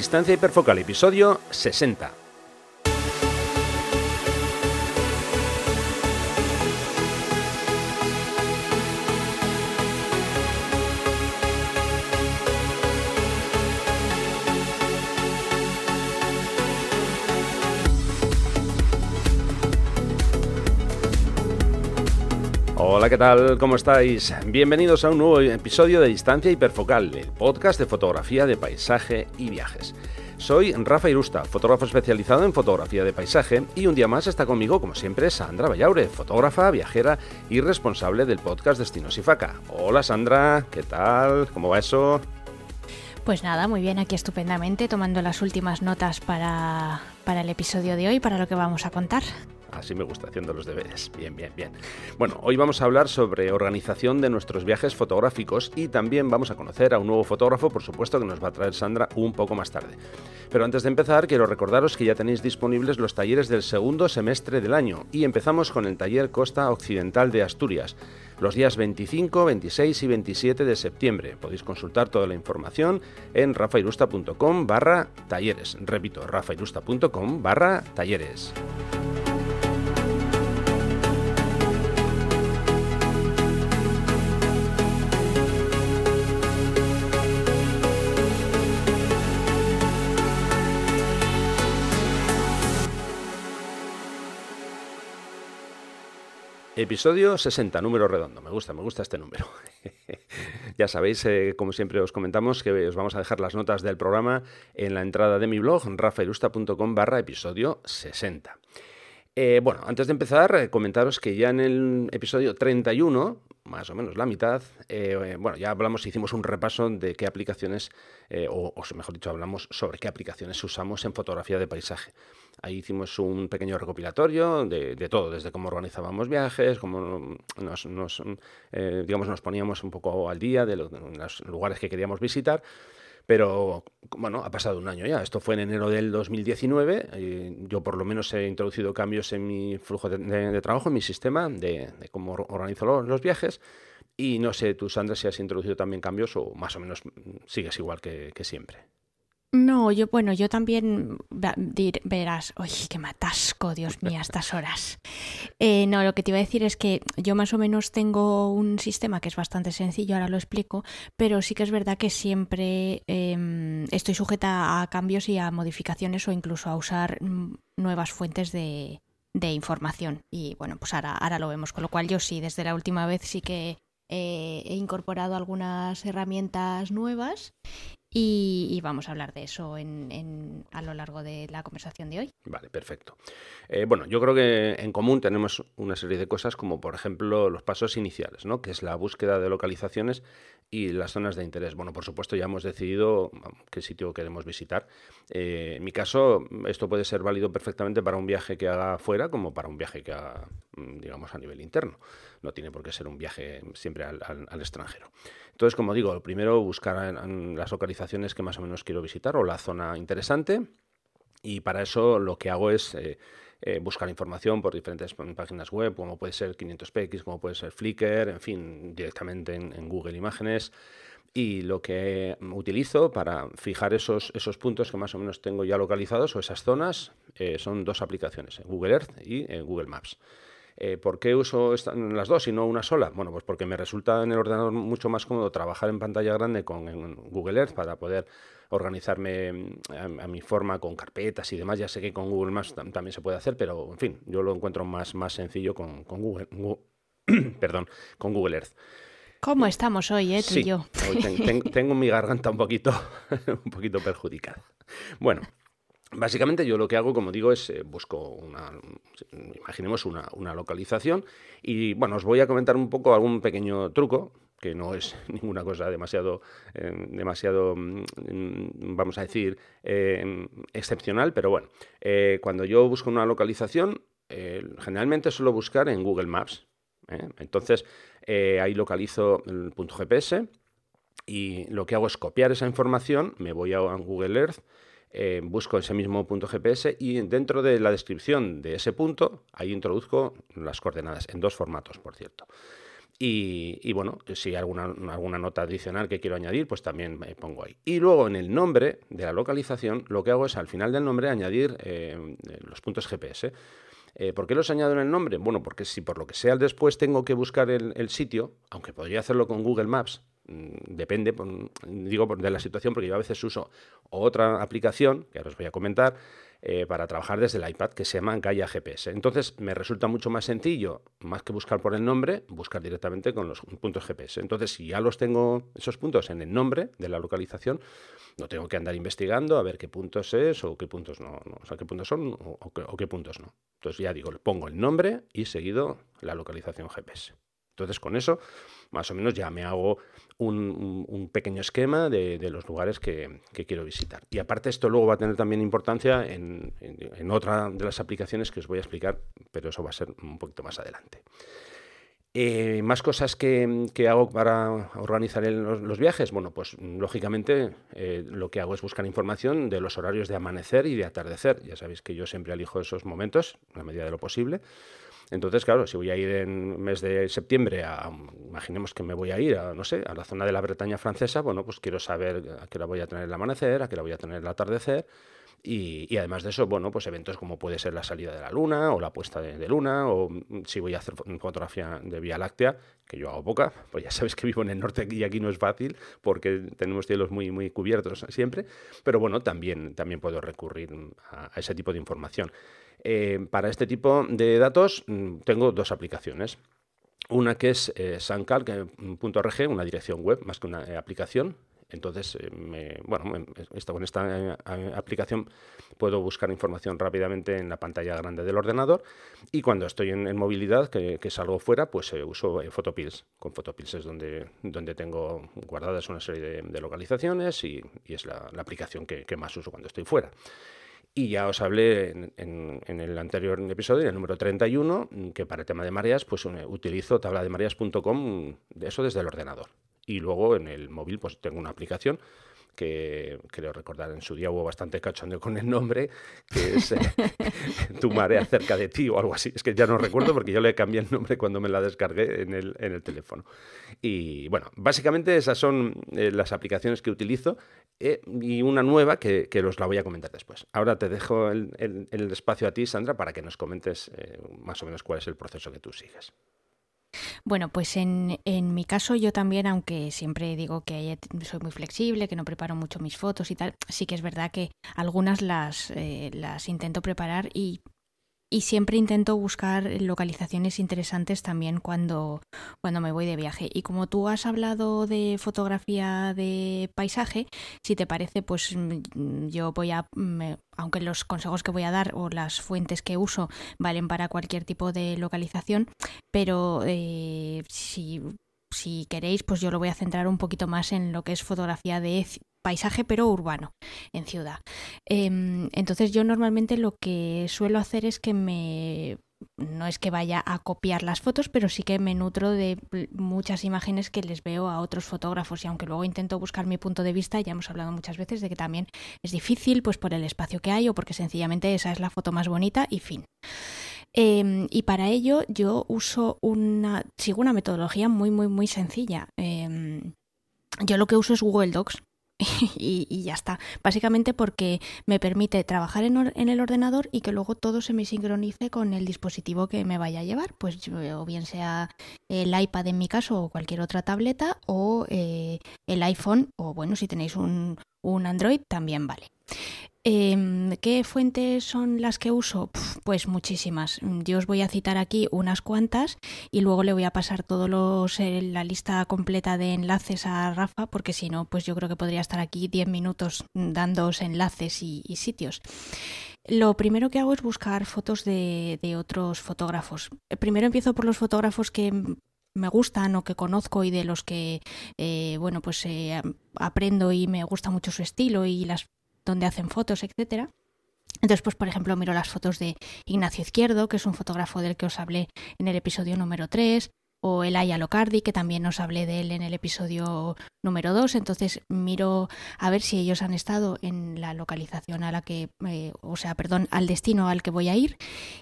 Distancia hiperfocal, episodio 60. Hola, ¿qué tal? ¿Cómo estáis? Bienvenidos a un nuevo episodio de Distancia Hiperfocal, el podcast de fotografía de paisaje y viajes. Soy Rafa Irusta, fotógrafo especializado en fotografía de paisaje, y un día más está conmigo, como siempre, Sandra Vallaure, fotógrafa, viajera y responsable del podcast Destinos y Faca. Hola Sandra, ¿qué tal? ¿Cómo va eso? Pues nada, muy bien, aquí estupendamente, tomando las últimas notas para, para el episodio de hoy, para lo que vamos a contar. Así me gusta, haciendo los deberes. Bien, bien, bien. Bueno, hoy vamos a hablar sobre organización de nuestros viajes fotográficos y también vamos a conocer a un nuevo fotógrafo, por supuesto, que nos va a traer Sandra un poco más tarde. Pero antes de empezar, quiero recordaros que ya tenéis disponibles los talleres del segundo semestre del año y empezamos con el taller Costa Occidental de Asturias los días 25, 26 y 27 de septiembre. Podéis consultar toda la información en rafairusta.com barra talleres. Repito, rafairusta.com barra talleres. Episodio 60, número redondo. Me gusta, me gusta este número. ya sabéis, eh, como siempre os comentamos, que os vamos a dejar las notas del programa en la entrada de mi blog, rafaelusta.com barra episodio 60. Eh, bueno, antes de empezar, eh, comentaros que ya en el episodio 31, más o menos la mitad, bueno, ya hablamos, hicimos un repaso de qué aplicaciones, o, o mejor dicho, hablamos sobre qué aplicaciones usamos en fotografía de paisaje. Ahí hicimos un pequeño recopilatorio de, todo, desde cómo organizábamos viajes, cómo nos, eh, digamos, nos poníamos un poco al día de, los lugares que queríamos visitar. Pero bueno, ha pasado un año ya. Esto fue en enero del 2019. yo por lo menos he introducido cambios en mi flujo de, trabajo, en mi sistema de, cómo organizo los, viajes. Y no sé, tú, Sandra, si has introducido también cambios o más o menos sigues igual que siempre. No, yo, bueno, yo también verás, uy, qué matasco, Dios mío, a estas horas. Eh, no, lo que te iba a decir es que yo más o menos tengo un sistema que es bastante sencillo, ahora lo explico, pero sí que es verdad que siempre em, estoy sujeta a cambios y a modificaciones o incluso a usar nuevas fuentes de, de información. Y bueno, pues ahora, ahora lo vemos, con lo cual yo sí, desde la última vez sí que eh, he incorporado algunas herramientas nuevas y, vamos a hablar de eso en, a lo largo de la conversación de hoy. Vale, perfecto. Eh, bueno, yo creo que en común tenemos una serie de cosas como por ejemplo los pasos iniciales, ¿no? que es la búsqueda de localizaciones y las zonas de interés. Bueno, por supuesto ya hemos decidido qué sitio queremos visitar. Eh, en mi caso, esto puede ser válido perfectamente para un viaje que haga fuera como para un viaje que haga, mm, digamos, a nivel interno. No tiene por qué ser un viaje siempre al, al extranjero. Entonces, como digo, lo primero, buscar las localizaciones que más o menos quiero visitar o la zona interesante. Y para eso lo que hago es eh, eh, buscar información por diferentes páginas web, como puede ser 500px, como puede ser Flickr, en fin, directamente en, Google Imágenes. Y lo que utilizo para fijar esos, esos puntos que más o menos tengo ya localizados o esas zonas eh, son dos aplicaciones, Google Earth y Google Maps. Eh, ¿Por qué uso las dos y no una sola? Bueno, pues porque me resulta en el ordenador mucho más cómodo trabajar en pantalla grande con Google Earth para poder organizarme mm, a, mi forma con carpetas y demás. Ya sé que con Google Maps también se puede hacer, pero en fin, yo lo encuentro más, más sencillo con, Google, perdón, con Google Earth. ¿Cómo estamos hoy, eh, tú y yo? tengo mi garganta un poquito, un poquito perjudicada. Bueno, Básicamente yo lo que hago, como digo, es eh, busco una, imaginemos una, una, localización y bueno, os voy a comentar un poco algún pequeño truco que no es ninguna cosa demasiado, eh, demasiado mm, vamos a decir, eh, excepcional, pero bueno, cuando yo busco una localización, generalmente suelo buscar en Google Maps. Entonces ahí localizo el punto GPS y lo que hago es copiar esa información, me voy a Google Earth eh, busco ese mismo punto GPS y dentro de la descripción de ese punto, ahí introduzco las coordenadas, en dos formatos, por cierto. Y, bueno, si hay alguna, alguna nota adicional que quiero añadir, pues también me pongo ahí. Y luego en el nombre de la localización, lo que hago es al final del nombre añadir eh, los puntos GPS. Eh, ¿Por qué los añado en el nombre? Bueno, porque si por lo que sea después tengo que buscar el, sitio, aunque podría hacerlo con Google Maps, depende, digo de la situación, porque yo a veces uso otra aplicación, que ahora os voy a comentar, eh, para trabajar desde el iPad que se llama Gaia GPS. Entonces me resulta mucho más sencillo, más que buscar por el nombre, buscar directamente con los puntos GPS. Entonces si ya los tengo esos puntos en el nombre de la localización, no tengo que andar investigando a ver qué puntos es o qué puntos no, o sea, qué puntos son o, qué, puntos no. Entonces ya digo, pongo el nombre y seguido la localización GPS. Entonces con eso más o menos ya me hago un, pequeño esquema de, los lugares que, quiero visitar. Y aparte esto luego va a tener también importancia en, otra de las aplicaciones que os voy a explicar, pero eso va a ser un poquito más adelante. Eh, más cosas que, hago para organizar los, viajes. Bueno, pues lógicamente eh, lo que hago es buscar información de los horarios de amanecer y de atardecer. Ya sabéis que yo siempre elijo esos momentos, a la medida de lo posible. Entonces, claro, si voy a ir en mes de septiembre, a, imaginemos que me voy a ir a, no sé, a la zona de la Bretaña francesa, bueno, pues quiero saber a qué hora voy a tener el amanecer, a qué hora voy a tener el atardecer. Y, además de eso, bueno, pues eventos como puede ser la salida de la luna o la puesta de, luna, o si voy a hacer fotografía de Vía Láctea, que yo hago poca, pues ya sabes que vivo en el norte y aquí no es fácil porque tenemos cielos muy, muy cubiertos siempre, pero bueno, también, también puedo recurrir a ese tipo de información. Eh, para este tipo de datos mm, tengo dos aplicaciones. Una que es eh, sancal.org, una dirección web más que una eh, aplicación. Entonces, eh, bueno, con esta aplicación puedo buscar información rápidamente en la pantalla grande del ordenador y cuando estoy en, movilidad, que, salgo fuera, pues uso Photopills. Con Photopills es donde, donde tengo guardadas una serie de, localizaciones y, es la, aplicación que, más uso cuando estoy fuera. Y ya os hablé en, el anterior episodio, en el número 31, que para el tema de mareas, pues utilizo tablademareas.com, eso desde el ordenador. Y luego en el móvil, pues tengo una aplicación que creo recordar en su día hubo bastante cachondeo con el nombre, que es eh, Tu marea cerca de ti o algo así. Es que ya no recuerdo porque yo le cambié el nombre cuando me la descargué en el, en el teléfono. Y bueno, básicamente esas son eh, las aplicaciones que utilizo eh, y una nueva que, que, os la voy a comentar después. Ahora te dejo el, el, espacio a ti, Sandra, para que nos comentes más o menos cuál es el proceso que tú sigues. Bueno, pues en, en, mi caso yo también, aunque siempre digo que soy muy flexible, que no preparo mucho mis fotos y tal, sí que es verdad que algunas las, eh, las intento preparar y y siempre intento buscar localizaciones interesantes también cuando, cuando me voy de viaje. Y como tú has hablado de fotografía de paisaje, si te parece, pues mm, yo voy a, aunque los consejos que voy a dar o las fuentes que uso valen para cualquier tipo de localización, pero eh, si si queréis, pues yo lo voy a centrar un poquito más en lo que es fotografía de paisaje pero urbano en ciudad. Em, entonces yo normalmente lo que suelo hacer es que me no es que vaya a copiar las fotos, pero sí que me nutro de muchas imágenes que les veo a otros fotógrafos y aunque luego intento buscar mi punto de vista, ya hemos hablado muchas veces de que también es difícil pues por el espacio que hay o porque sencillamente esa es la foto más bonita y fin. Em, y para ello yo uso una, sigo una metodología muy, muy, muy sencilla. Em, yo lo que uso es Google Docs y, ya está. Básicamente porque me permite trabajar en, el ordenador y que luego todo se me sincronice con el dispositivo que me vaya a llevar, pues o bien sea el iPad en mi caso o cualquier otra tableta o eh, el iPhone o bueno, si tenéis un, un Android también vale. Em, ¿Qué fuentes son las que uso? Pues muchísimas. Yo os voy a citar aquí unas cuantas y luego le voy a pasar todos los eh, la lista completa de enlaces a Rafa, porque si no, pues yo creo que podría estar aquí 10 minutos dándoos enlaces y, sitios. Lo primero que hago es buscar fotos de, otros fotógrafos. Primero empiezo por los fotógrafos que me gustan o que conozco y de los que eh, bueno pues eh, aprendo y me gusta mucho su estilo y las donde hacen fotos, etcétera. Entonces, pues por ejemplo, miro las fotos de Ignacio Izquierdo, que es un fotógrafo del que os hablé en el episodio número 3, o Elaya Locardi, que también os hablé de él en el episodio número 2. Entonces, miro a ver si ellos han estado en la localización a la que, eh, o sea, perdón, al destino al que voy a ir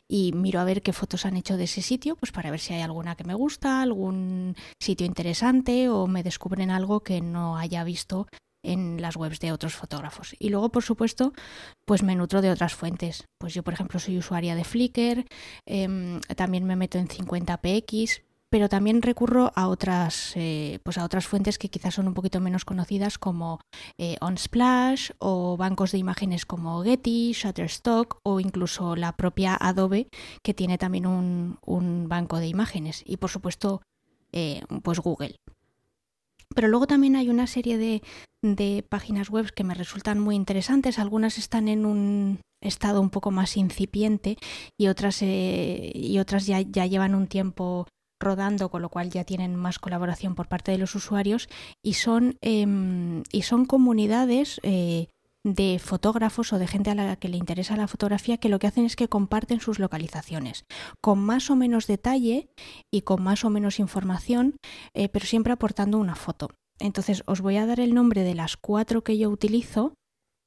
y miro a ver qué fotos han hecho de ese sitio, pues para ver si hay alguna que me gusta, algún sitio interesante o me descubren algo que no haya visto en las webs de otros fotógrafos. Y luego, por supuesto, pues me nutro de otras fuentes. Pues yo, por ejemplo, soy usuaria de Flickr, em, también me meto en 50px, pero también recurro a otras, eh, pues a otras fuentes que quizás son un poquito menos conocidas como eh, OnSplash o bancos de imágenes como Getty, Shutterstock o incluso la propia Adobe que tiene también un, un banco de imágenes y por supuesto eh, pues Google. Pero luego también hay una serie de, de páginas web que me resultan muy interesantes. Algunas están en un estado un poco más incipiente y otras, y otras ya, ya llevan un tiempo rodando, con lo cual ya tienen más colaboración por parte de los usuarios y son, em, y son comunidades eh, de fotógrafos o de gente a la que le interesa la fotografía que lo que hacen es que comparten sus localizaciones con más o menos detalle y con más o menos información, eh, pero siempre aportando una foto. Entonces os voy a dar el nombre de las cuatro que yo utilizo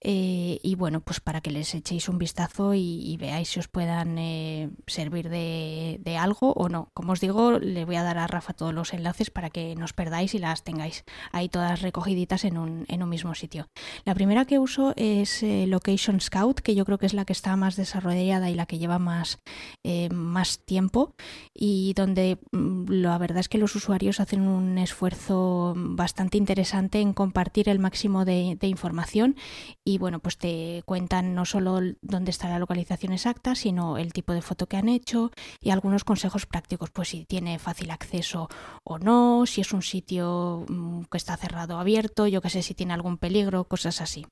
eh, y bueno, pues para que les echéis un vistazo y, veáis si os puedan eh, servir de, algo o no. Como os digo, le voy a dar a Rafa todos los enlaces para que no os perdáis y las tengáis ahí todas recogiditas en un, en un mismo sitio. La primera que uso es eh, Location Scout, que yo creo que es la que está más desarrollada y la que lleva más, más tiempo y donde mm, la verdad es que los usuarios hacen un esfuerzo bastante interesante en compartir el máximo de, de información bueno, pues te cuentan no solo dónde está la localización exacta, sino el tipo de foto que han hecho y algunos consejos prácticos, pues si tiene fácil acceso o no, si es un sitio mm, que está cerrado o abierto, yo que sé si tiene algún peligro, cosas así.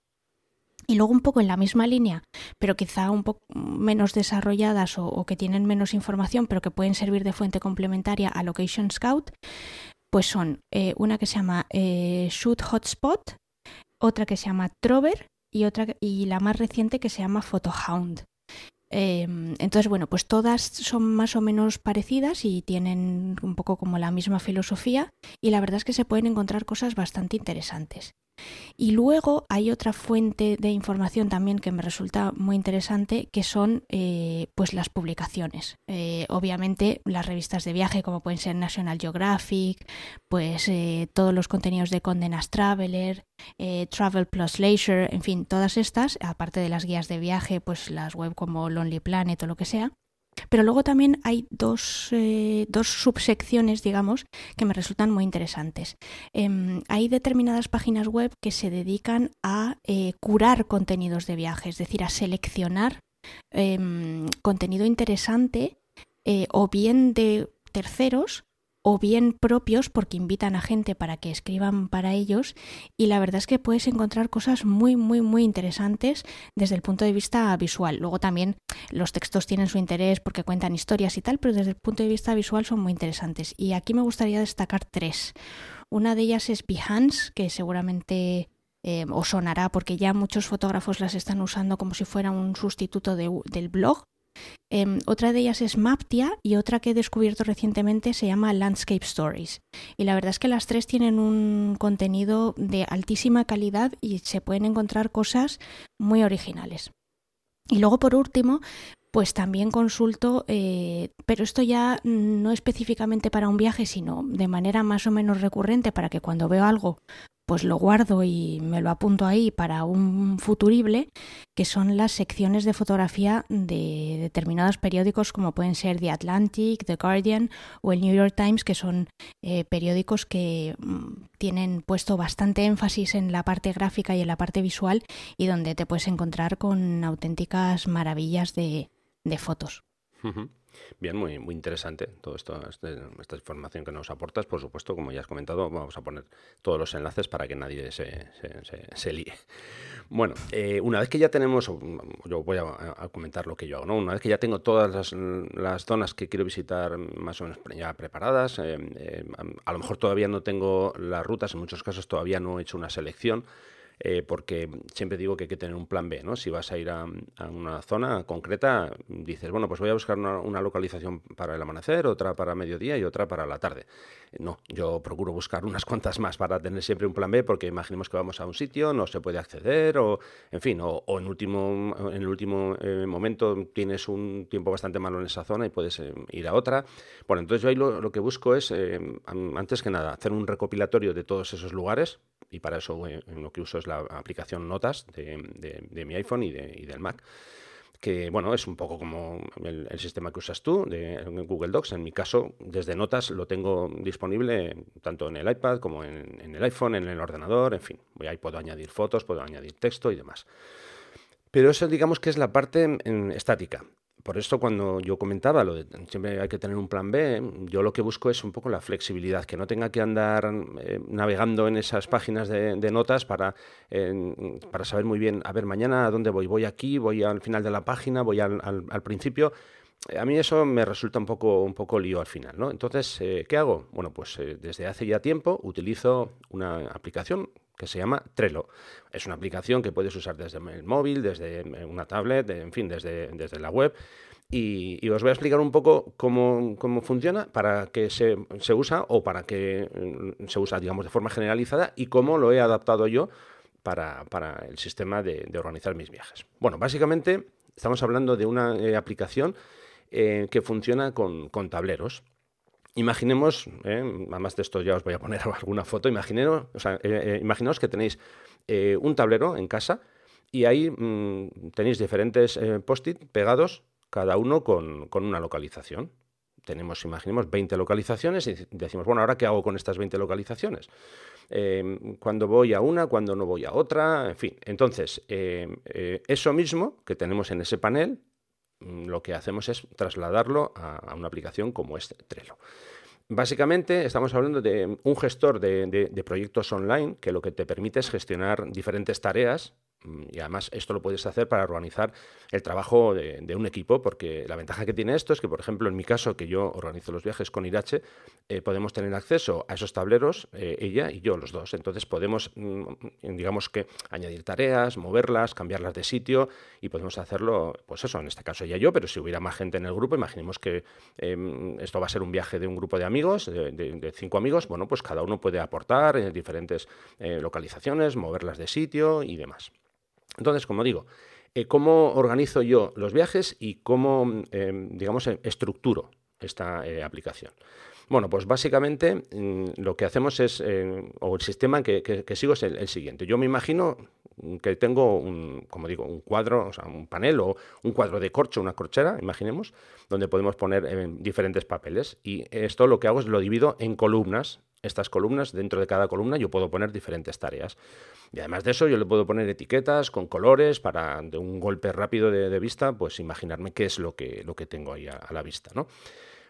Y luego un poco en la misma línea, pero quizá un poco menos desarrolladas o, que tienen menos información, pero que pueden servir de fuente complementaria a Location Scout, pues son eh, una que se llama eh, Shoot Hotspot, otra que se llama Trover y otra y la más reciente que se llama Photohound. Em, entonces, bueno, pues todas son más o menos parecidas y tienen un poco como la misma filosofía y la verdad es que se pueden encontrar cosas bastante interesantes. Y luego hay otra fuente de información también que me resulta muy interesante, que son eh, pues las publicaciones. Eh, obviamente las revistas de viaje, como pueden ser National Geographic, pues eh, todos los contenidos de Condenas Traveler, Travel Plus Leisure, en fin, todas estas, aparte de las guías de viaje, pues las web como Lonely Planet o lo que sea. Pero luego también hay dos, eh, dos subsecciones, digamos, que me resultan muy interesantes. Em, hay determinadas páginas web que se dedican a eh, curar contenidos de viaje, es decir, a seleccionar em, contenido interesante eh, o bien de terceros o bien propios porque invitan a gente para que escriban para ellos y la verdad es que puedes encontrar cosas muy muy muy interesantes desde el punto de vista visual. Luego también los textos tienen su interés porque cuentan historias y tal, pero desde el punto de vista visual son muy interesantes. Y aquí me gustaría destacar tres. Una de ellas es Behance, que seguramente eh, os sonará porque ya muchos fotógrafos las están usando como si fuera un sustituto del blog Em, otra de ellas es Maptia y otra que he descubierto recientemente se llama Landscape Stories. Y la verdad es que las tres tienen un contenido de altísima calidad y se pueden encontrar cosas muy originales. Y luego, por último, pues también consulto, eh, pero esto ya no específicamente para un viaje, sino de manera más o menos recurrente para que cuando veo algo pues lo guardo y me lo apunto ahí para un futurible, que son las secciones de fotografía de determinados periódicos como pueden ser The Atlantic, The Guardian o el New York Times, que son eh, periódicos que mm, tienen puesto bastante énfasis en la parte gráfica y en la parte visual y donde te puedes encontrar con auténticas maravillas de, fotos. Bien, muy, muy interesante todo esto, este, esta información que nos aportas. Por supuesto, como ya has comentado, vamos a poner todos los enlaces para que nadie se, se, líe. Bueno, eh, una vez que ya tenemos, yo voy a, comentar lo que yo hago, ¿no? Una vez que ya tengo todas las, zonas que quiero visitar más o menos ya preparadas, eh, eh, a lo mejor todavía no tengo las rutas, en muchos casos todavía no he hecho una selección. Eh, porque siempre digo que hay que tener un plan B, ¿no? Si vas a ir a, una zona concreta, dices, bueno, pues voy a buscar una, localización para el amanecer, otra para mediodía y otra para la tarde. No, yo procuro buscar unas cuantas más para tener siempre un plan B, porque imaginemos que vamos a un sitio, no se puede acceder, o en fin, o, en, último, en el último eh, momento tienes un tiempo bastante malo en esa zona y puedes eh, ir a otra. Bueno, entonces yo ahí lo, que busco es, antes que nada, hacer un recopilatorio de todos esos lugares, y para eso lo que uso es la aplicación Notas de, mi iPhone y, del Mac que bueno, es un poco como el, sistema que usas tú de Google Docs. En mi caso, desde Notas lo tengo disponible tanto en el iPad como en, el iPhone, en el ordenador, en fin. Ahí puedo añadir fotos, puedo añadir texto y demás. Pero eso digamos que es la parte estática por esto cuando yo comentaba lo de siempre hay que tener un plan B, yo lo que busco es un poco la flexibilidad, que no tenga que andar eh, navegando en esas páginas de, notas para, para saber muy bien, a ver, mañana a dónde voy, voy aquí, voy al final de la página, voy al, principio. A mí eso me resulta un poco, un poco lío al final, ¿no? Entonces, eh, ¿qué hago? Bueno, pues eh, desde hace ya tiempo utilizo una aplicación que se llama Trello. Es una aplicación que puedes usar desde el móvil, desde una tablet, en fin, desde, desde la web. Y, os voy a explicar un poco cómo, funciona, para qué se, usa o para qué mm, se usa, digamos, de forma generalizada y cómo lo he adaptado yo para, el sistema de, organizar mis viajes. Bueno, básicamente estamos hablando de una eh, aplicación eh, que funciona con, con tableros. Imaginemos, eh, además de esto ya os voy a poner alguna foto, imaginaos, eh, eh, imaginaos que tenéis un tablero en casa y ahí mm, tenéis diferentes post-it pegados, cada uno con, una localización. Tenemos, imaginemos, 20 localizaciones y decimos, bueno, ¿ahora qué hago con estas 20 localizaciones? cuando voy a una, cuando no voy a otra, en fin. Entonces, eso mismo que tenemos en ese panel, lo que hacemos es trasladarlo a, una aplicación como este Trello. Básicamente estamos hablando de un gestor de, proyectos online que lo que te permite es gestionar diferentes tareas Mm, y además esto lo puedes hacer para organizar el trabajo de, un equipo, porque la ventaja que tiene esto es que, por ejemplo, en mi caso, que yo organizo los viajes con Irache, eh, podemos tener acceso a esos tableros, eh, ella y yo, los dos. Entonces podemos, mm, digamos que, añadir tareas, moverlas, cambiarlas de sitio y podemos hacerlo, pues eso, en este caso ella y yo, pero si hubiera más gente en el grupo, imaginemos que em, esto va a ser un viaje de un grupo de amigos, de, cinco amigos, bueno, pues cada uno puede aportar en diferentes eh, localizaciones, moverlas de sitio y demás. Entonces, como digo, eh, ¿cómo organizo yo los viajes y cómo, em, digamos, em, estructuro esta eh, aplicación? Bueno, pues básicamente mm, lo que hacemos es, eh, o el sistema que, sigo es el, siguiente. Yo me imagino que tengo, un, como digo, un cuadro, o sea, un panel o un cuadro de corcho, una corchera, imaginemos, donde podemos poner diferentes papeles. Y esto lo que hago es lo divido en columnas estas columnas, dentro de cada columna yo puedo poner diferentes tareas. Y además de eso yo le puedo poner etiquetas con colores para de un golpe rápido de, vista, pues imaginarme qué es lo que, lo que tengo ahí a, la vista. ¿no?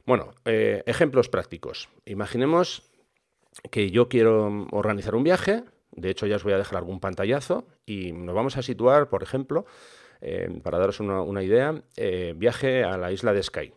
Bueno, eh, ejemplos prácticos. Imaginemos que yo quiero organizar un viaje, de hecho ya os voy a dejar algún pantallazo y nos vamos a situar, por ejemplo, eh, para daros una, idea, eh, viaje a la isla de Skye,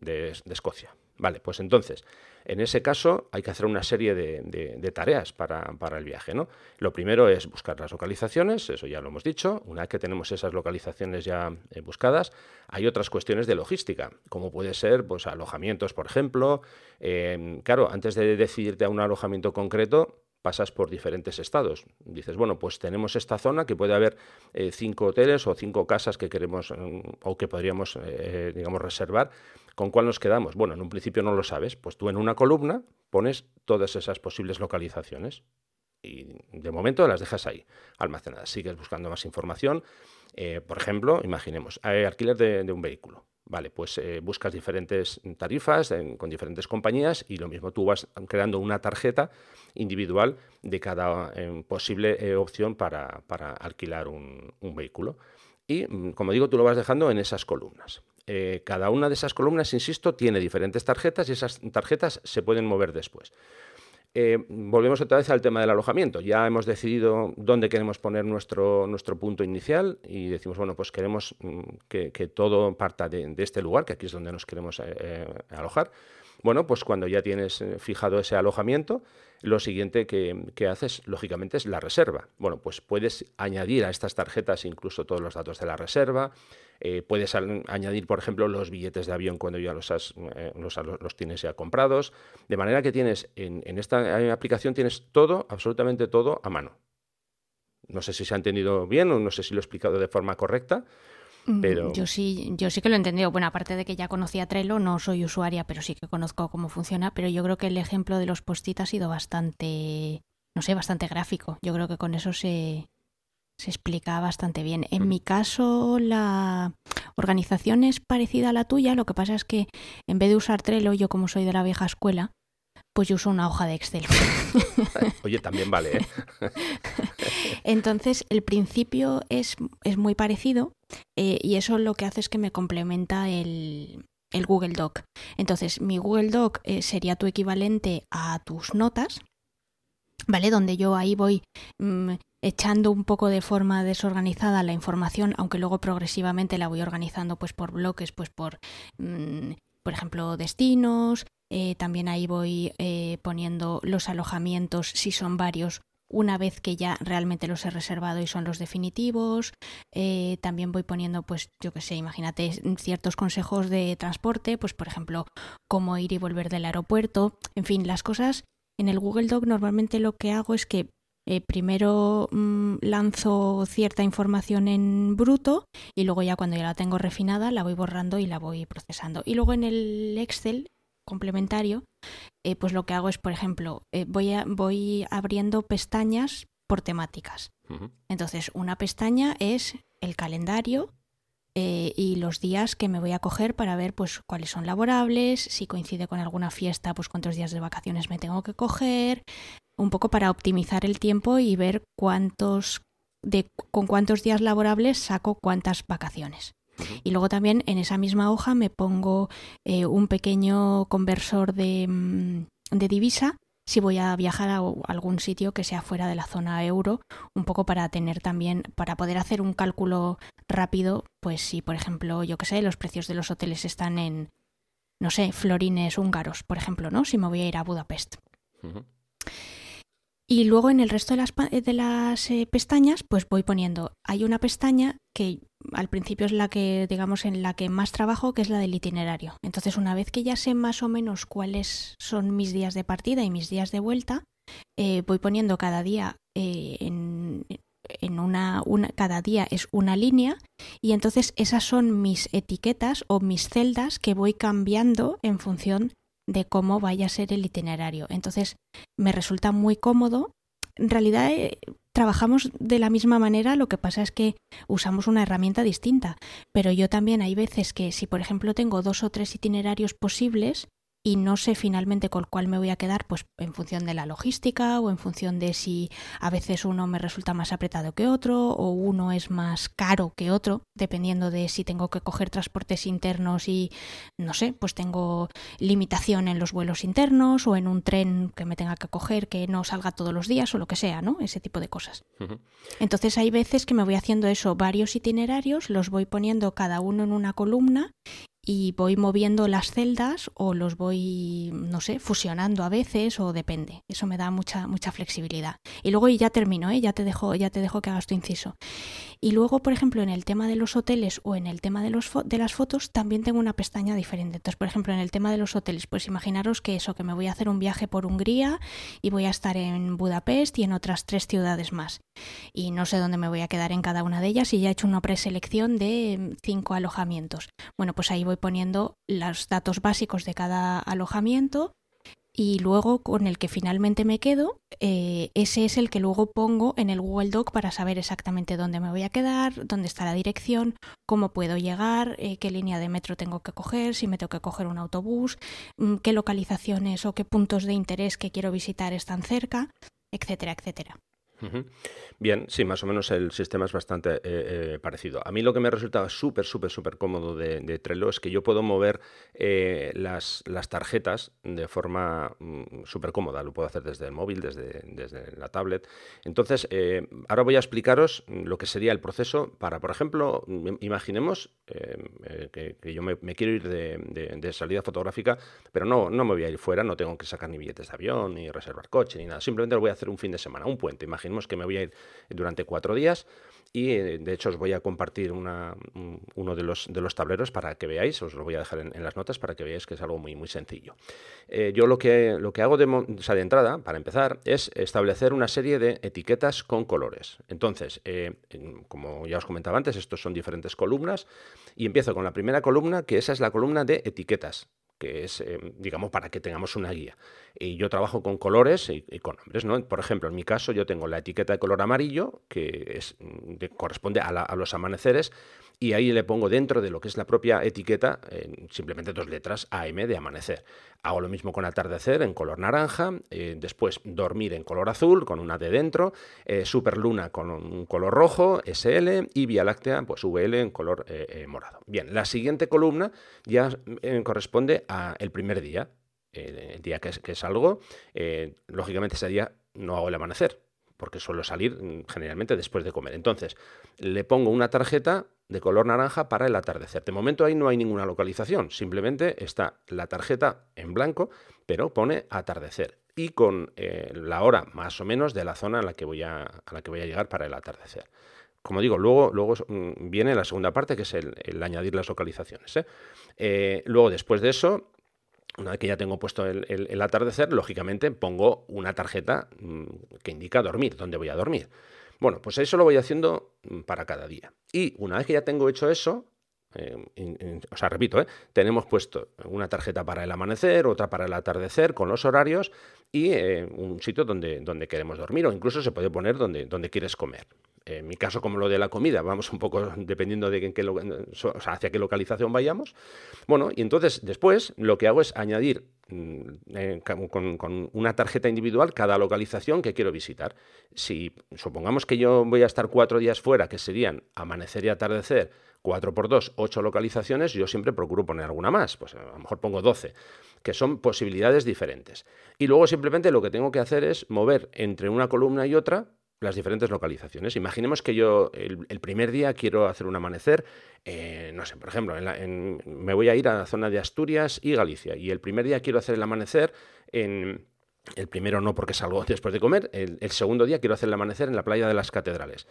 de Escocia. Vale, pues entonces, en ese caso hay que hacer una serie de, tareas para, el viaje. ¿no? Lo primero es buscar las localizaciones, eso ya lo hemos dicho. Una vez que tenemos esas localizaciones ya eh, buscadas, hay otras cuestiones de logística, como puede ser pues, alojamientos, por ejemplo. Eh, claro, antes de decidirte a un alojamiento concreto, pasas por diferentes estados. Dices, bueno, pues tenemos esta zona que puede haber eh, cinco hoteles o cinco casas que queremos mm, o que podríamos, eh, digamos, reservar. ¿Con cuál nos quedamos? Bueno, en un principio no lo sabes. Pues tú en una columna pones todas esas posibles localizaciones y de momento las dejas ahí almacenadas. Sigues buscando más información. Eh, por ejemplo, imaginemos, alquiler de un vehículo. Vale, pues eh, buscas diferentes tarifas con diferentes compañías y lo mismo tú vas creando una tarjeta individual de cada eh, posible opción para, alquilar un, vehículo. Y, mm, como digo, tú lo vas dejando en esas columnas. Cada una de esas columnas, insisto, tiene diferentes tarjetas y esas tarjetas se pueden mover después. Eh, volvemos otra vez al tema del alojamiento. Ya hemos decidido dónde queremos poner nuestro, nuestro punto inicial y decimos, bueno, pues queremos mm, que, todo parta de, este lugar, que aquí es donde nos queremos eh, eh, alojar. Bueno, pues cuando ya tienes eh, fijado ese alojamiento, lo siguiente que, que, haces, lógicamente, es la reserva. Bueno, pues puedes añadir a estas tarjetas incluso todos los datos de la reserva, eh, puedes añadir, por ejemplo, los billetes de avión cuando ya los, has, eh, los, tienes ya comprados, de manera que tienes en, en esta aplicación tienes todo, absolutamente todo a mano. No sé si se ha entendido bien o no sé si lo he explicado de forma correcta, Mm, pero... Yo sí, yo sí que lo he entendido. Bueno, aparte de que ya conocía Trello, no soy usuaria, pero sí que conozco cómo funciona. Pero yo creo que el ejemplo de los post-it ha sido bastante, no sé, bastante gráfico. Yo creo que con eso se, se explica bastante bien. En mm. mi caso, la organización es parecida a la tuya. Lo que pasa es que en vez de usar Trello, yo como soy de la vieja escuela, pues yo uso una hoja de Excel. Oye, también vale, ¿eh? Entonces, el principio es, es muy parecido eh, y eso lo que hace es que me complementa el, el Google Doc. Entonces, mi Google Doc eh, sería tu equivalente a tus notas, ¿vale? Donde yo ahí voy mm, echando un poco de forma desorganizada la información, aunque luego progresivamente la voy organizando pues por bloques, pues por, mm, por ejemplo, destinos, eh, también ahí voy eh, poniendo los alojamientos, si son varios, una vez que ya realmente los he reservado y son los definitivos. Eh, también voy poniendo, pues, yo qué sé, imagínate ciertos consejos de transporte, pues, por ejemplo, cómo ir y volver del aeropuerto. En fin, las cosas en el Google Doc normalmente lo que hago es que primero mm, lanzo cierta información en bruto y luego ya cuando ya la tengo refinada la voy borrando y la voy procesando. Y luego en el Excel complementario, eh, pues lo que hago es, por ejemplo, eh, voy, a, voy abriendo pestañas por temáticas. Entonces, una pestaña es el calendario eh, y los días que me voy a coger para ver pues cuáles son laborables, si coincide con alguna fiesta, pues cuántos días de vacaciones me tengo que coger, un poco para optimizar el tiempo y ver cuántos de con cuántos días laborables saco cuántas vacaciones. Y luego también en esa misma hoja me pongo eh, un pequeño conversor de, mm, de divisa si voy a viajar a algún sitio que sea fuera de la zona euro, un poco para tener también, para poder hacer un cálculo rápido, pues si por ejemplo, yo que sé, los precios de los hoteles están en, no sé, florines húngaros, por ejemplo, ¿no? Si me voy a ir a Budapest. Y luego en el resto de las, de las eh, pestañas, pues voy poniendo, hay una pestaña que al principio es la que, digamos, en la que más trabajo, que es la del itinerario. Entonces, una vez que ya sé más o menos cuáles son mis días de partida y mis días de vuelta, eh, voy poniendo cada día eh, en, en una, una, cada día es una línea y entonces esas son mis etiquetas o mis celdas que voy cambiando en función de cómo vaya a ser el itinerario. Entonces, me resulta muy cómodo. En realidad, eh, trabajamos de la misma manera, lo que pasa es que usamos una herramienta distinta. Pero yo también hay veces que si, por ejemplo, tengo dos o tres itinerarios posibles, y no sé finalmente con cuál me voy a quedar, pues en función de la logística o en función de si a veces uno me resulta más apretado que otro o uno es más caro que otro, dependiendo de si tengo que coger transportes internos y no sé, pues tengo limitación en los vuelos internos o en un tren que me tenga que coger que no salga todos los días o lo que sea, ¿no? Ese tipo de cosas. Entonces hay veces que me voy haciendo eso, varios itinerarios, los voy poniendo cada uno en una columna y voy moviendo las celdas o los voy, no sé, fusionando a veces o depende. Eso me da mucha mucha flexibilidad. Y luego ya termino, ¿eh? ya te dejo ya te dejo que hagas tu inciso. Y luego, por ejemplo, en el tema de los hoteles o en el tema de los de las fotos también tengo una pestaña diferente. Entonces, por ejemplo, en el tema de los hoteles, pues imaginaros que eso que me voy a hacer un viaje por Hungría y voy a estar en Budapest y en otras tres ciudades más. Y no sé dónde me voy a quedar en cada una de ellas y ya he hecho una preselección de cinco alojamientos. Bueno, pues ahí voy poniendo los datos básicos de cada alojamiento y luego con el que finalmente me quedo, eh, ese es el que luego pongo en el Google Doc para saber exactamente dónde me voy a quedar, dónde está la dirección, cómo puedo llegar, eh, qué línea de metro tengo que coger, si me tengo que coger un autobús, mm, qué localizaciones o qué puntos de interés que quiero visitar están cerca, etcétera, etcétera. Bien, sí, más o menos el sistema es bastante eh, eh, parecido. A mí lo que me resulta súper, súper, súper cómodo de, Trello es que yo puedo mover eh, las, las, tarjetas de forma mm, súper cómoda. Lo puedo hacer desde el móvil, desde, desde la tablet. Entonces, ahora voy a explicaros lo que sería el proceso para, por ejemplo, imaginemos que, yo me, quiero ir de, de, salida fotográfica, pero no, no me voy a ir fuera, no tengo que sacar ni billetes de avión, ni reservar coche, ni nada. Simplemente lo voy a hacer un fin de semana, un puente. Imaginemos que me voy a ir durante cuatro días y eh, de hecho os voy a compartir uno de los, tableros para que veáis, os lo voy a dejar en, las notas para que veáis que es algo muy, muy sencillo. Eh, yo lo que, lo que hago de, de entrada, para empezar, es establecer una serie de etiquetas con colores. Entonces, eh, como ya os comentaba antes, estos son diferentes columnas y empiezo con la primera columna, que esa es la columna de etiquetas que es, eh, digamos, para que tengamos una guía. Y yo trabajo con colores y, con nombres, ¿no? Por ejemplo, en mi caso yo tengo la etiqueta de color amarillo, que es, mm, corresponde a, los amaneceres, y ahí le pongo dentro de lo que es la propia etiqueta eh, simplemente dos letras AM de amanecer. Hago lo mismo con atardecer en color naranja, eh, después dormir en color azul con una D dentro, eh, superluna con un color rojo, SL, y Vía Láctea, pues VL en color morado. Bien, la siguiente columna ya corresponde al primer día, el día que, que salgo, lógicamente ese día no hago el amanecer, porque suelo salir mm, generalmente después de comer. Entonces, le pongo una tarjeta de color naranja para el atardecer. De momento ahí no hay ninguna localización, simplemente está la tarjeta en blanco, pero pone atardecer y con eh, la hora más o menos de la zona a la que voy a, la que voy a llegar para el atardecer. Como digo, luego, luego mm, viene la segunda parte, que es el, añadir las localizaciones. ¿eh? Eh, luego, después de eso, una vez que ya tengo puesto el, atardecer, lógicamente pongo una tarjeta mm, que indica dormir, dónde voy a dormir. Bueno, pues eso lo voy haciendo para cada día. Y una vez que ya tengo hecho eso, eh, o sea, repito, ¿eh? tenemos puesto una tarjeta para el amanecer, otra para el atardecer, con los horarios y eh, un sitio donde, donde queremos dormir o incluso se puede poner donde, donde quieres comer. En mi caso, como lo de la comida, vamos un poco dependiendo de en qué, hacia qué localización vayamos. Bueno, y entonces después lo que hago es añadir mm, con, con, una tarjeta individual cada localización que quiero visitar. Si supongamos que yo voy a estar cuatro días fuera, que serían amanecer y atardecer, 4 por 2, 8 localizaciones, yo siempre procuro poner alguna más, pues a lo mejor pongo 12, que son posibilidades diferentes. Y luego simplemente lo que tengo que hacer es mover entre una columna y otra las diferentes localizaciones. Imaginemos que yo el, primer día quiero hacer un amanecer, eh, no sé, por ejemplo, me voy a ir a la zona de Asturias y Galicia, y el primer día quiero hacer el amanecer en... El primero no porque salgo después de comer, el, el segundo día quiero hacer el amanecer en la playa de las catedrales.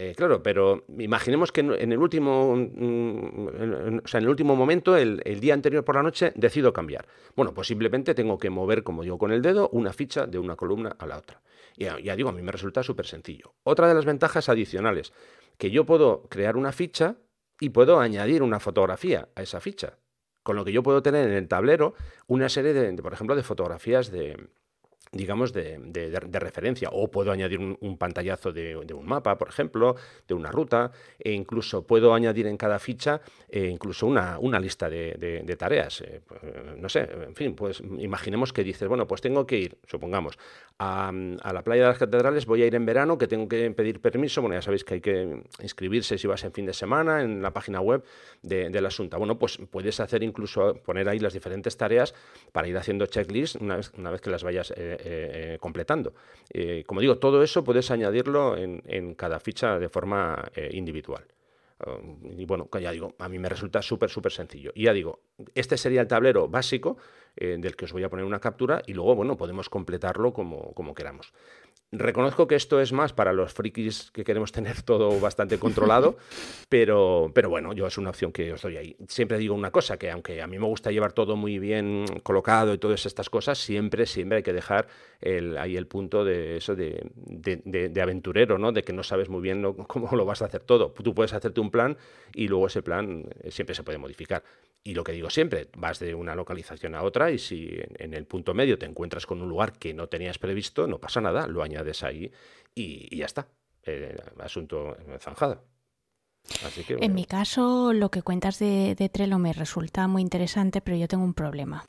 Eh, claro, pero imaginemos que en el último, mm, o sea, en el último momento, el, día anterior por la noche, decido cambiar. Bueno, pues simplemente tengo que mover, como digo, con el dedo, una ficha de una columna a la otra. Y ya, digo, a mí me resulta súper sencillo. Otra de las ventajas adicionales, que yo puedo crear una ficha y puedo añadir una fotografía a esa ficha. Con lo que yo puedo tener en el tablero una serie de por ejemplo, de fotografías de, digamos, de, de, referencia. O puedo añadir un, pantallazo de, un mapa, por ejemplo, de una ruta, e incluso puedo añadir en cada ficha eh, incluso una, una, lista de, tareas. Eh, pues, no sé, en fin, pues imaginemos que dices, bueno, pues tengo que ir, supongamos, a, a, la playa de las catedrales, voy a ir en verano, que tengo que pedir permiso, bueno, ya sabéis que hay que inscribirse si vas en fin de semana en la página web del asunto. Bueno, pues puedes hacer incluso, poner ahí las diferentes tareas para ir haciendo checklist una vez, una vez que las vayas eh, eh, eh, completando. Eh, como digo, todo eso puedes añadirlo en, cada ficha de forma individual. y bueno, ya digo, a mí me resulta súper, súper sencillo. Y ya digo, este sería el tablero básico del que os voy a poner una captura y luego, bueno, podemos completarlo como queramos. Reconozco que esto es más para los frikis que queremos tener todo bastante controlado, pero, pero bueno, yo es una opción que os doy ahí. Siempre digo una cosa, que aunque a mí me gusta llevar todo muy bien colocado y todas estas cosas, siempre, siempre hay que dejar el, ahí el punto de eso de, de, aventurero, ¿no? De que no sabes muy bien cómo lo vas a hacer todo. Tú puedes hacerte un plan y luego ese plan eh, siempre se puede modificar. Y lo que digo siempre, vas de una localización a otra y si en, el punto medio te encuentras con un lugar que no tenías previsto, no pasa nada, lo añades ahí y, ya está. Eh, asunto zanjado. En mi caso, lo que cuentas de, de Trello me resulta muy interesante, pero yo tengo un problema.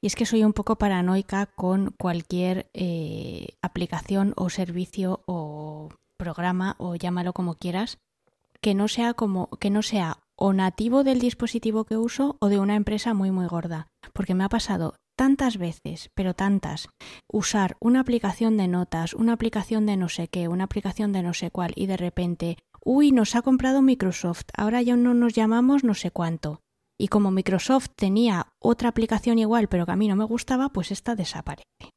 Y es que soy un poco paranoica con cualquier eh, aplicación o servicio o programa o llámalo como quieras, que no sea como que no sea o nativo del dispositivo que uso o de una empresa muy muy gorda, porque me ha pasado tantas veces, pero tantas, usar una aplicación de notas, una aplicación de no sé qué, una aplicación de no sé cuál y de repente, uy, nos ha comprado Microsoft, ahora ya no nos llamamos no sé cuánto. Y como Microsoft tenía otra aplicación igual, pero que a mí no me gustaba, pues esta desaparece.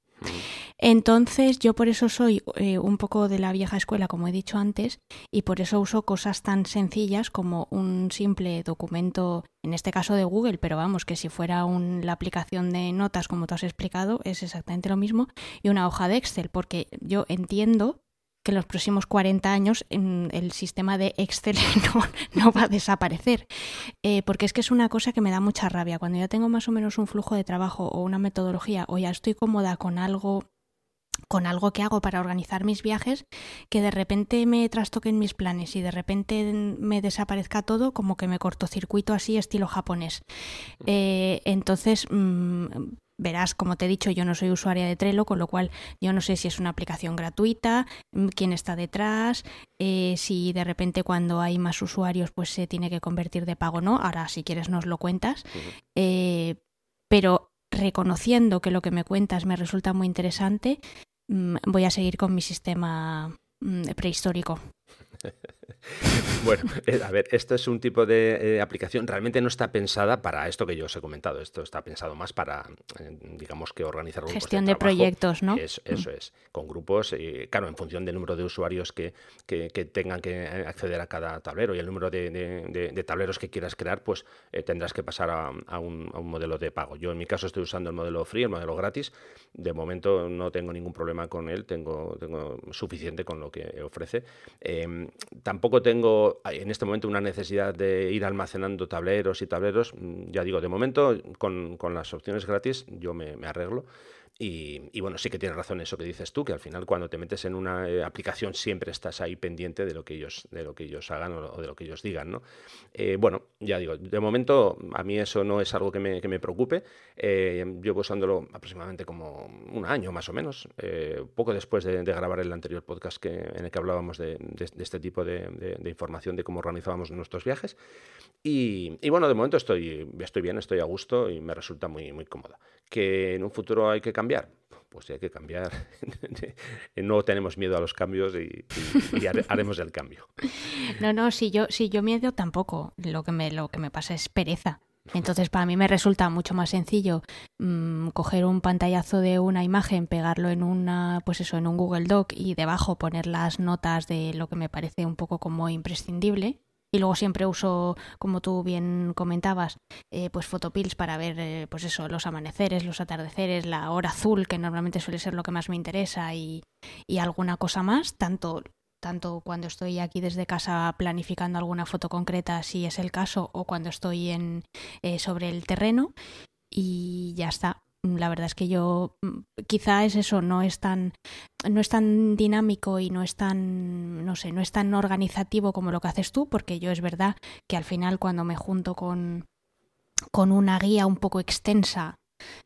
Entonces yo por eso soy eh, un poco de la vieja escuela, como he dicho antes, y por eso uso cosas tan sencillas como un simple documento, en este caso de Google, pero vamos, que si fuera la aplicación de notas, como tú has explicado, es exactamente lo mismo, y una hoja de Excel, porque yo entiendo que en los próximos 40 años el sistema de Excel no, va a desaparecer. Eh, porque es que es una cosa que me da mucha rabia. Cuando ya tengo más o menos un flujo de trabajo o una metodología o ya estoy cómoda con algo con algo que hago para organizar mis viajes, que de repente me trastoquen mis planes y de repente me desaparezca todo, como que me cortocircuito así estilo japonés. Mm. Eh, entonces, mm, verás, como te he dicho, yo no soy usuaria de Trello, con lo cual yo no sé si es una aplicación gratuita, mm, quién está detrás, eh, si de repente cuando hay más usuarios pues se tiene que convertir de pago o no. Ahora, si quieres, nos lo cuentas. Eh, pero reconociendo que lo que me cuentas me resulta muy interesante, mm, voy a seguir con mi sistema mm, prehistórico. bueno, eh, a ver, esto es un tipo de eh, aplicación, realmente no está pensada para esto que yo os he comentado, esto está pensado más para, eh, digamos que organizar grupos Gestión de, proyectos, ¿no? eso es, con grupos, claro, en función del número de usuarios que, tengan que acceder a cada tablero y el número de, tableros que quieras crear, pues tendrás que pasar a, un, modelo de pago. Yo en mi caso estoy usando el modelo free, el modelo gratis, de momento no tengo ningún problema con él, tengo, tengo suficiente con lo que ofrece. Em, tampoco tengo en este momento una necesidad de ir almacenando tableros y tableros. Mm, ya digo, de momento con, las opciones gratis yo me arreglo. Y, bueno, sí que tienes razón eso que dices tú, que al final cuando te metes en una eh, aplicación siempre estás ahí pendiente de lo que ellos, de lo que ellos hagan o, de lo que ellos digan, ¿no? Eh, bueno, ya digo, de momento a mí eso no es algo que me, que me preocupe. Eh, llevo usándolo aproximadamente como un año más o menos, poco después de, grabar el anterior podcast que, en el que hablábamos de, este tipo de, información de cómo organizábamos nuestros viajes. Y, y, bueno, de momento estoy, estoy bien, estoy a gusto y me resulta muy, muy cómoda. Que en un futuro hay que cambiar cambiar? Pues hay que cambiar. no tenemos miedo a los cambios y, haremos el cambio. No, no, si yo, si yo miedo tampoco. Lo que me, lo que me pasa es pereza. Entonces, para mí me resulta mucho más sencillo mm, coger un pantallazo de una imagen, pegarlo en una, pues eso, en un Google Doc y debajo poner las notas de lo que me parece un poco como imprescindible y luego siempre uso, como tú bien comentabas, eh, pues fotopills para ver, eh, pues eso, los amaneceres, los atardeceres, la hora azul, que normalmente suele ser lo que más me interesa, y, y alguna cosa más, tanto tanto cuando estoy aquí desde casa planificando alguna foto concreta, si es el caso, o cuando estoy en, eh, sobre el terreno, y ya está la verdad es que yo mm, quizá es eso, no es tan no es tan dinámico y no es tan no sé, no es tan organizativo como lo que haces tú, porque yo es verdad que al final cuando me junto con con una guía un poco extensa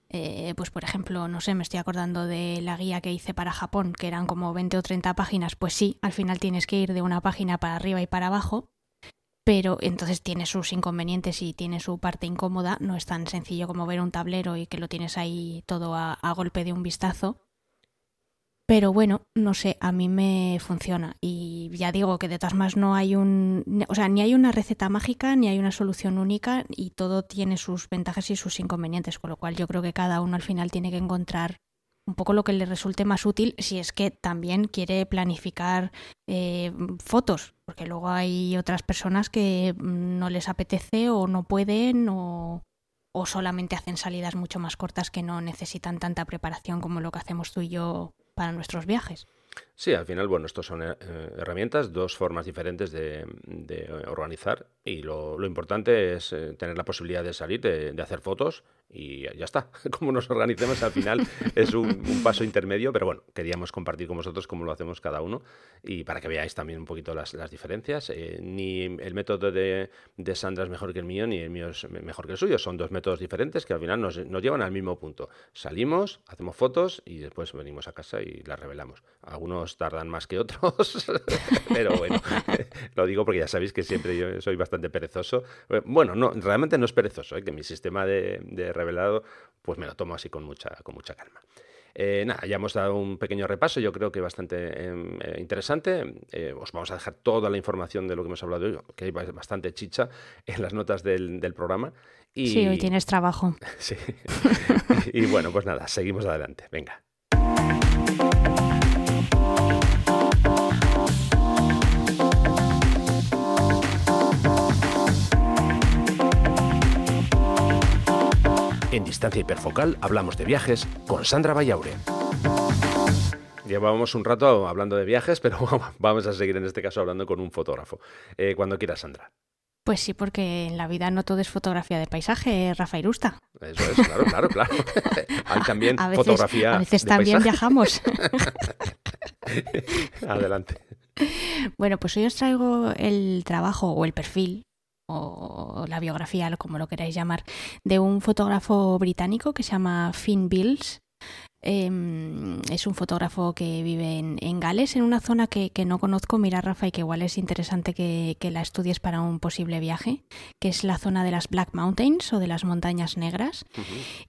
eh, pues por ejemplo, no sé, me estoy acordando de la guía que hice para Japón, que eran como 20 o 30 páginas, pues sí, al final tienes que ir de una página para arriba y para abajo, pero entonces tiene sus inconvenientes y tiene su parte incómoda. No es tan sencillo como ver un tablero y que lo tienes ahí todo a, golpe de un vistazo. Pero bueno, no sé, a mí me funciona. Y ya digo que de todas maneras no hay un. O sea, ni hay una receta mágica, ni hay una solución única, y todo tiene sus ventajas y sus inconvenientes. Con lo cual yo creo que cada uno al final tiene que encontrar un poco lo que le resulte más útil si es que también quiere planificar eh, fotos, porque luego hay otras personas que no les apetece o no pueden o, o solamente hacen salidas mucho más cortas que no necesitan tanta preparación como lo que hacemos tú y yo para nuestros viajes. Sí, al final, bueno, estos son eh, herramientas, dos formas diferentes de, organizar y lo, importante es eh, tener la posibilidad de salir, de, hacer fotos y ya está. Como nos organicemos al final es un, paso intermedio, pero bueno, queríamos compartir con vosotros cómo lo hacemos cada uno y para que veáis también un poquito las, diferencias. Eh, ni el método de, Sandra es mejor que el mío, ni el mío es mejor que el suyo. Son dos métodos diferentes que al final nos, nos llevan al mismo punto. Salimos, hacemos fotos y después venimos a casa y las revelamos. Algunos tardan más que otros, pero bueno, lo digo porque ya sabéis que siempre yo soy bastante perezoso. Bueno, no, realmente no es perezoso, ¿eh? que mi sistema de, revelado pues me lo tomo así con mucha, con mucha calma. Eh, nada, ya hemos dado un pequeño repaso, yo creo que bastante em, eh, interesante. os vamos a dejar toda la información de lo que hemos hablado hoy, que hay bastante chicha en las notas del, programa. Y... Sí, hoy tienes trabajo. sí. y bueno, pues nada, seguimos adelante. Venga. En Distancia Hiperfocal hablamos de viajes con Sandra Vallaure. Llevábamos un rato hablando de viajes, pero vamos a seguir en este caso hablando con un fotógrafo. Eh, cuando quieras, Sandra. Pues sí, porque en la vida no todo es fotografía de paisaje, Rafa Irusta. Eso es, claro, claro, claro. Hay también fotografía. A veces también viajamos. Adelante. Bueno, pues hoy os traigo el trabajo o el perfil o la biografía, como lo queráis llamar, de un fotógrafo británico que se llama Finn Bills. Em, es un fotógrafo que vive en, Gales, en una zona que, no conozco. Mira, Rafa, y que igual es interesante que, la estudies para un posible viaje, que es la zona de las Black Mountains o de las Montañas Negras.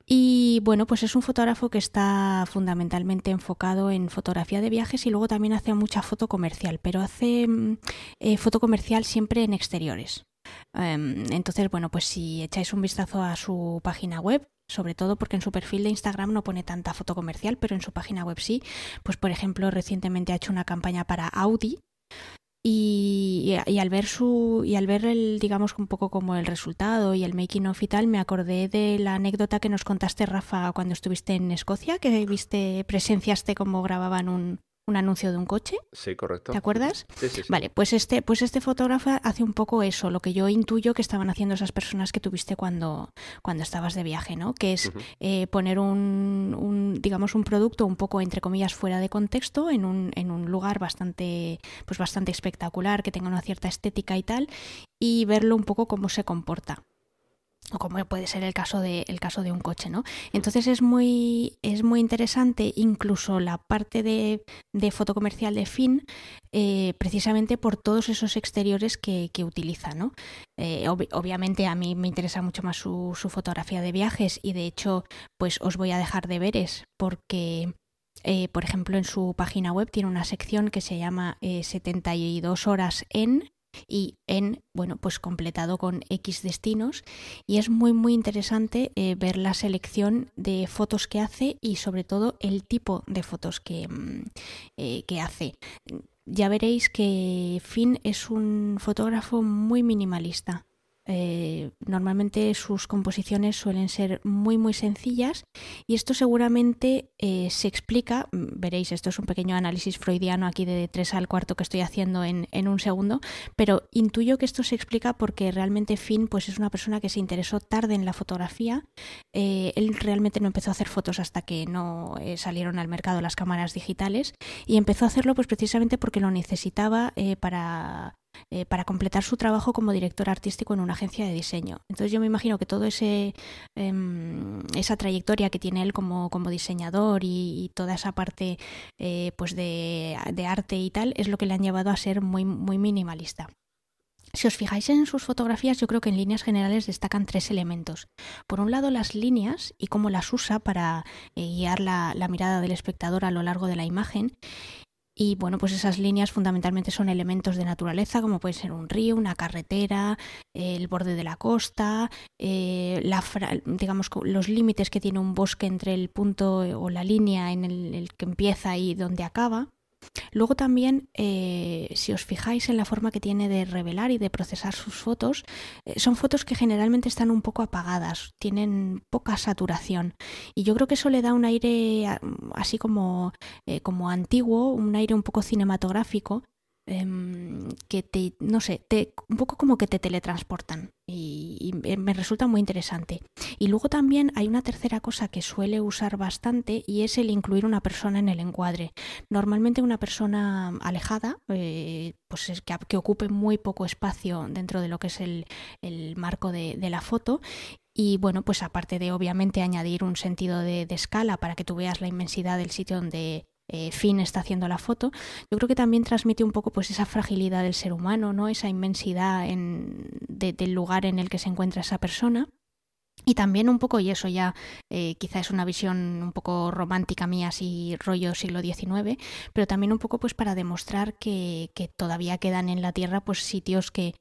Y bueno, pues es un fotógrafo que está fundamentalmente enfocado en fotografía de viajes y luego también hace mucha foto comercial, pero hace mm, eh, foto comercial siempre en exteriores. Em, entonces, bueno, pues si echáis un vistazo a su página web, sobre todo porque en su perfil de Instagram no pone tanta foto comercial, pero en su página web sí, pues por ejemplo, recientemente ha hecho una campaña para Audi y, al ver su y al ver el digamos un poco como el resultado y el making of y tal me acordé de la anécdota que nos contaste Rafa cuando estuviste en Escocia que viste presenciaste como grababan un, un anuncio de un coche. Sí, correcto. ¿Te acuerdas? Sí, sí, sí. Vale, pues este, pues este fotógrafo hace un poco eso, lo que yo intuyo que estaban haciendo esas personas que tuviste cuando, cuando estabas de viaje, ¿no? Que es eh, poner un, un, digamos, un producto un poco, entre comillas, fuera de contexto, en un, en un lugar bastante, pues bastante espectacular, que tenga una cierta estética y tal, y verlo un poco cómo se comporta o como puede ser el caso de el caso de un coche, ¿no? Entonces es muy es muy interesante incluso la parte de, de foto comercial de Fin eh, precisamente por todos esos exteriores que, que utiliza, ¿no? Eh, obviamente a mí me interesa mucho más su, su, fotografía de viajes y de hecho pues os voy a dejar deberes porque eh, por ejemplo en su página web tiene una sección que se llama 72 horas en y en, bueno, pues completado con X destinos y es muy muy interesante eh, ver la selección de fotos que hace y sobre todo el tipo de fotos que, mm, eh, que hace. Ya veréis que Finn es un fotógrafo muy minimalista. Eh, normalmente sus composiciones suelen ser muy muy sencillas y esto seguramente eh, se explica, mm, veréis, esto es un pequeño análisis freudiano aquí de 3 al cuarto que estoy haciendo en, un segundo, pero intuyo que esto se explica porque realmente Finn pues, es una persona que se interesó tarde en la fotografía, eh, él realmente no empezó a hacer fotos hasta que no salieron al mercado las cámaras digitales y empezó a hacerlo pues precisamente porque lo necesitaba para eh, para completar su trabajo como director artístico en una agencia de diseño. Entonces yo me imagino que toda ese em, esa trayectoria que tiene él como, como diseñador y, toda esa parte eh, pues de, arte y tal es lo que le han llevado a ser muy, muy minimalista. Si os fijáis en sus fotografías, yo creo que en líneas generales destacan tres elementos. Por un lado, las líneas y cómo las usa para eh, guiar la, mirada del espectador a lo largo de la imagen. Y bueno, pues esas líneas fundamentalmente son elementos de naturaleza, como puede ser un río, una carretera, el borde de la costa, eh, la, digamos los límites que tiene un bosque entre el punto o la línea en el, que empieza y donde acaba. Luego también, eh, si os fijáis en la forma que tiene de revelar y de procesar sus fotos, eh, son fotos que generalmente están un poco apagadas, tienen poca saturación. Y yo creo que eso le da un aire así como, eh, como antiguo, un aire un poco cinematográfico, Em, que te, no sé, te, un poco como que te teletransportan y, me resulta muy interesante. Y luego también hay una tercera cosa que suele usar bastante y es el incluir una persona en el encuadre. Normalmente una persona alejada, eh, pues es que, que, ocupe muy poco espacio dentro de lo que es el, el marco de, de la foto y bueno, pues aparte de obviamente añadir un sentido de, de, escala para que tú veas la inmensidad del sitio donde, eh, Finn está haciendo la foto, yo creo que también transmite un poco pues esa fragilidad del ser humano, ¿no? Esa inmensidad del lugar en el que se encuentra esa persona. Y también un poco, y eso ya eh, quizá es una visión un poco romántica mía, así rollo siglo XIX, pero también un poco pues para demostrar que, todavía quedan en la Tierra pues sitios que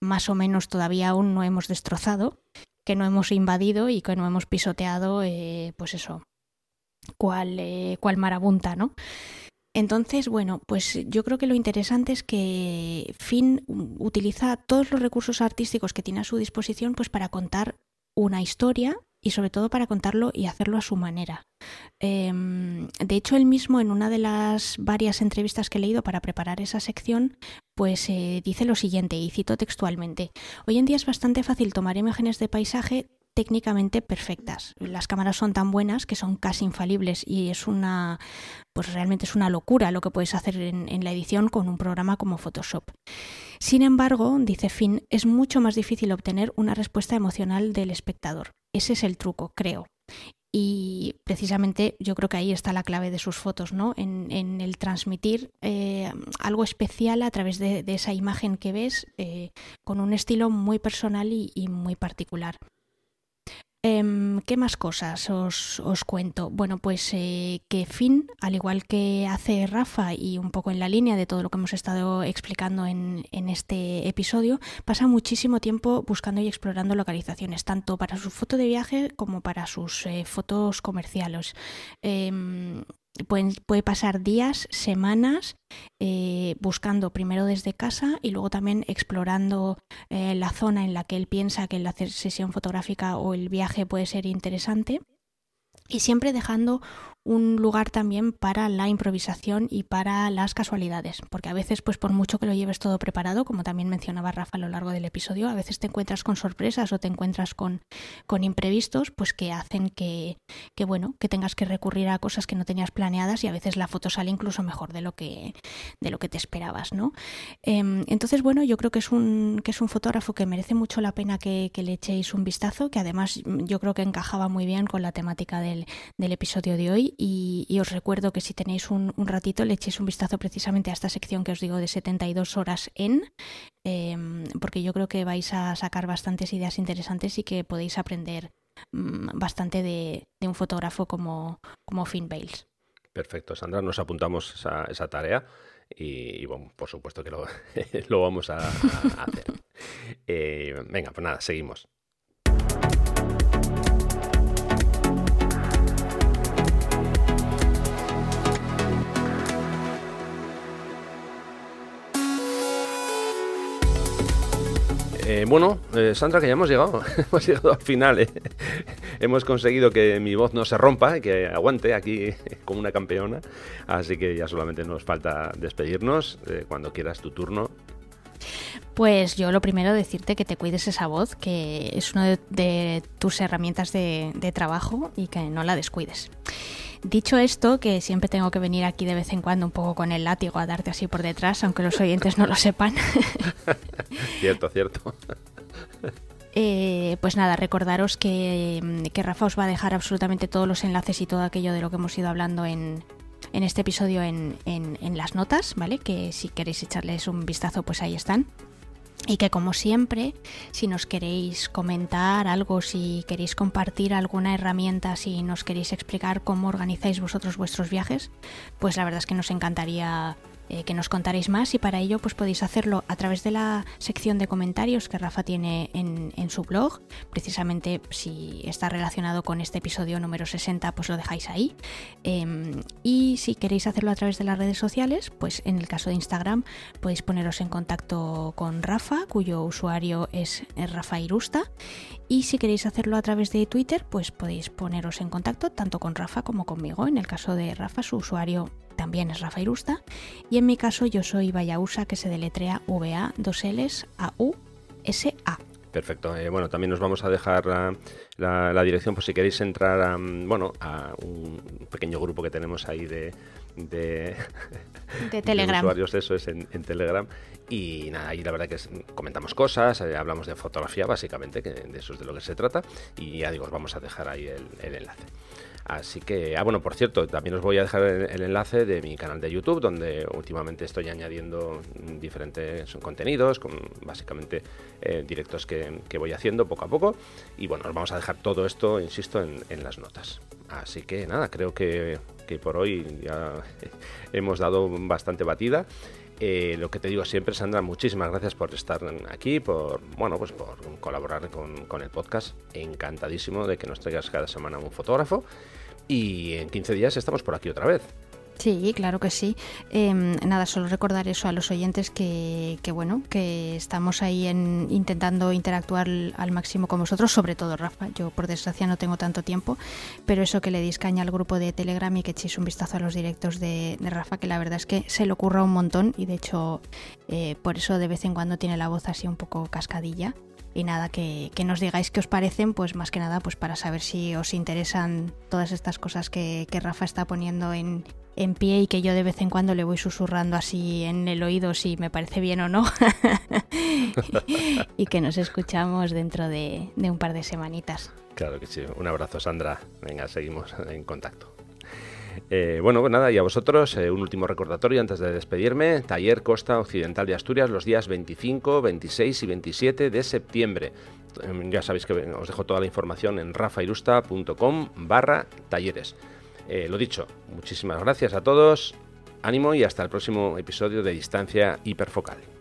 más o menos todavía aún no hemos destrozado, que no hemos invadido y que no hemos pisoteado, eh, pues eso, cual, eh, cual marabunta, ¿no? Entonces, bueno, pues yo creo que lo interesante es que Finn utiliza todos los recursos artísticos que tiene a su disposición pues para contar una historia y sobre todo para contarlo y hacerlo a su manera. Em, de hecho, él mismo en una de las varias entrevistas que he leído para preparar esa sección, pues eh, dice lo siguiente, y cito textualmente, Hoy en día es bastante fácil tomar imágenes de paisaje técnicamente perfectas. Las cámaras son tan buenas que son casi infalibles y es una, pues realmente es una locura lo que puedes hacer en, la edición con un programa como Photoshop. Sin embargo, dice Finn, es mucho más difícil obtener una respuesta emocional del espectador. Ese es el truco, creo. Y precisamente yo creo que ahí está la clave de sus fotos, ¿no? En, el transmitir eh, algo especial a través de, esa imagen que ves, eh, con un estilo muy personal y muy particular. Em, ¿Qué más cosas os, cuento? Bueno, pues eh, que Finn, al igual que hace Rafa y un poco en la línea de todo lo que hemos estado explicando en, este episodio, pasa muchísimo tiempo buscando y explorando localizaciones, tanto para su foto de viaje como para sus eh, fotos comerciales. Em, puede pasar días, semanas eh, buscando primero desde casa y luego también explorando eh, la zona en la que él piensa que la sesión fotográfica o el viaje puede ser interesante y siempre dejando un lugar también para la improvisación y para las casualidades, porque a veces, pues por mucho que lo lleves todo preparado, como también mencionaba Rafa a lo largo del episodio, a veces te encuentras con sorpresas o te encuentras con, con imprevistos, pues que hacen que, que, bueno, que tengas que recurrir a cosas que no tenías planeadas y a veces la foto sale incluso mejor de lo que, de lo que te esperabas, ¿no? Em, entonces, bueno, yo creo que es un, que es un fotógrafo que merece mucho la pena que, que le echéis un vistazo, que además yo creo que encajaba muy bien con la temática del, del episodio de hoy y, os recuerdo que si tenéis un, ratito le echéis un vistazo precisamente a esta sección que os digo de 72 horas en, em, porque yo creo que vais a sacar bastantes ideas interesantes y que podéis aprender mm, bastante de, un fotógrafo como, como Finn Bales. Perfecto, Sandra, nos apuntamos esa, esa tarea y, bueno, por supuesto que lo, lo vamos a, hacer. Eh, venga, pues nada, seguimos. Eh, bueno, eh, Sandra, que ya hemos llegado, hemos llegado al final. ¿eh? hemos conseguido que mi voz no se rompa, que aguante aquí como una campeona. Así que ya solamente nos falta despedirnos. cuando quieras tu turno. Pues yo lo primero decirte que te cuides esa voz, que es una de, tus herramientas de trabajo y que no la descuides. Dicho esto, que siempre tengo que venir aquí de vez en cuando un poco con el látigo a darte así por detrás, aunque los oyentes no lo sepan. cierto, cierto. Eh, pues nada, recordaros que, Rafa os va a dejar absolutamente todos los enlaces y todo aquello de lo que hemos ido hablando en, este episodio en, en, las notas, ¿vale? Que si queréis echarles un vistazo, pues ahí están. Y que como siempre, si nos queréis comentar algo, si queréis compartir alguna herramienta, si nos queréis explicar cómo organizáis vosotros vuestros viajes, pues la verdad es que nos encantaría eh, que nos contaréis más y para ello pues podéis hacerlo a través de la sección de comentarios que Rafa tiene en, en su blog. Precisamente si está relacionado con este episodio número 60 pues lo dejáis ahí. Em, y si queréis hacerlo a través de las redes sociales, pues en el caso de Instagram podéis poneros en contacto con Rafa, cuyo usuario es Rafa Irusta. Y si queréis hacerlo a través de Twitter, pues podéis poneros en contacto tanto con Rafa como conmigo. En el caso de Rafa, su usuario también es Rafa Irusta. Y en mi caso, yo soy Vayausa, que se deletrea VA 2 Ls A U S A. Perfecto. Eh, bueno, también nos vamos a dejar la, dirección por si queréis entrar a, bueno, a un pequeño grupo que tenemos ahí de, de, Telegram. usuarios, eso es en, Telegram. Y nada, ahí la verdad que comentamos cosas, eh, hablamos de fotografía básicamente, que de eso es de lo que se trata. Y ya digo, os vamos a dejar ahí el enlace. Así que, ah, bueno, por cierto, también os voy a dejar el, enlace de mi canal de YouTube, donde últimamente estoy añadiendo diferentes contenidos, con básicamente eh, directos que, voy haciendo poco a poco. Y bueno, os vamos a dejar todo esto, insisto, en, las notas. Así que nada, creo que, por hoy ya hemos dado bastante batida. Eh, lo que te digo siempre, Sandra, muchísimas gracias por estar aquí, por bueno, pues por colaborar con, con, el podcast. Encantadísimo de que nos traigas cada semana un fotógrafo y en 15 días estamos por aquí otra vez. Sí, claro que sí. Em, nada, solo recordar eso a los oyentes que, bueno, que estamos ahí en, intentando interactuar al máximo con vosotros, sobre todo Rafa. Yo por desgracia no tengo tanto tiempo, pero eso que le deis caña al grupo de Telegram y que echéis un vistazo a los directos de, Rafa, que la verdad es que se le ocurra un montón y de hecho eh, por eso de vez en cuando tiene la voz así un poco cascadilla y nada, que, nos digáis qué os parecen, pues más que nada pues para saber si os interesan todas estas cosas que, Rafa está poniendo en, en pie y que yo de vez en cuando le voy susurrando así en el oído si me parece bien o no. y que nos escuchamos dentro de, de un par de semanitas. Claro que sí. Un abrazo, Sandra. Venga, seguimos en contacto. Eh, bueno, pues nada, y a vosotros eh, un último recordatorio antes de despedirme. Taller Costa Occidental de Asturias los días 25, 26 y 27 de septiembre. Em, ya sabéis que os dejo toda la información en rafairusta.com barra talleres. Eh, lo dicho, muchísimas gracias a todos, ánimo y hasta el próximo episodio de Distancia Hiperfocal.